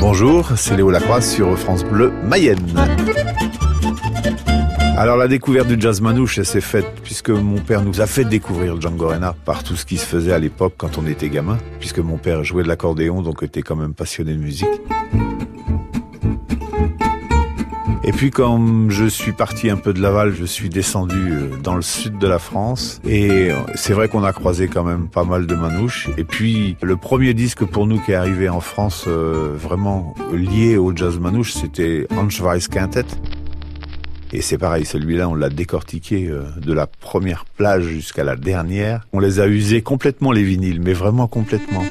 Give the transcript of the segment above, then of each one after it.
Bonjour, c'est Léo Lacroix sur France Bleu Mayenne. Alors la découverte du jazz manouche, s'est faite puisque mon père nous a fait découvrir Django Reinhardt par tout ce qui se faisait à l'époque quand on était gamin, puisque mon père jouait de l'accordéon, donc était quand même passionné de musique. Et puis quand je suis parti un peu de Laval, je suis descendu euh, dans le sud de la France. Et c'est vrai qu'on a croisé quand même pas mal de manouches. Et puis le premier disque pour nous qui est arrivé en France euh, vraiment lié au jazz manouche, c'était Weiss Quintet. Et c'est pareil, celui-là, on l'a décortiqué euh, de la première plage jusqu'à la dernière. On les a usés complètement les vinyles, mais vraiment complètement.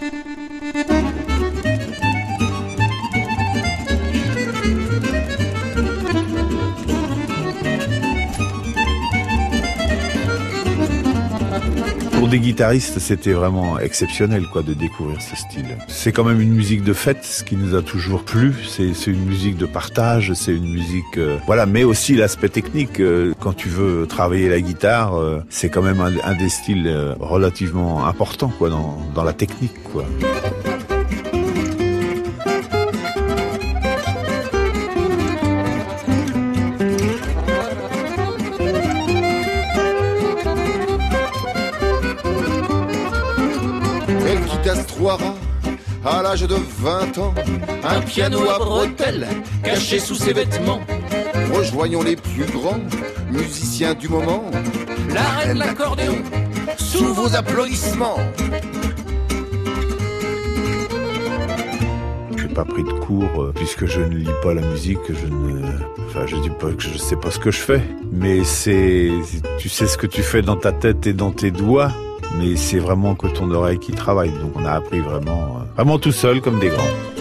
Pour des guitaristes, c'était vraiment exceptionnel quoi de découvrir ce style. C'est quand même une musique de fête, ce qui nous a toujours plu. C'est une musique de partage, c'est une musique euh, voilà, mais aussi l'aspect technique. Euh, quand tu veux travailler la guitare, euh, c'est quand même un, des styles relativement importants quoi dans, dans la technique quoi. À l'âge de 20 ans. Un piano à bretelles caché sous ses vêtements. Rejoignons les plus grands musiciens du moment. La reine l'accordéon, sous vos applaudissements. J'ai pas pris de cours euh, puisque je ne lis pas la musique, je ne, enfin, je dis pas que je sais pas ce que je fais, mais c'est, tu sais ce que tu fais dans ta tête et dans tes doigts mais c'est vraiment que ton oreille qui travaille. Donc on a appris vraiment, euh, vraiment tout seul comme des grands.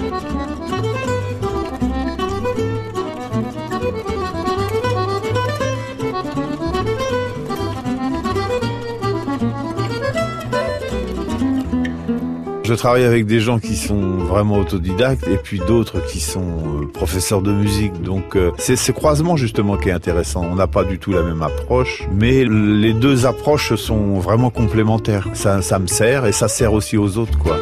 Je travaille avec des gens qui sont vraiment autodidactes et puis d'autres qui sont euh, professeurs de musique. Donc euh, c'est ce croisement justement qui est intéressant. On n'a pas du tout la même approche, mais les deux approches sont vraiment complémentaires. Ça, ça me sert et ça sert aussi aux autres, quoi.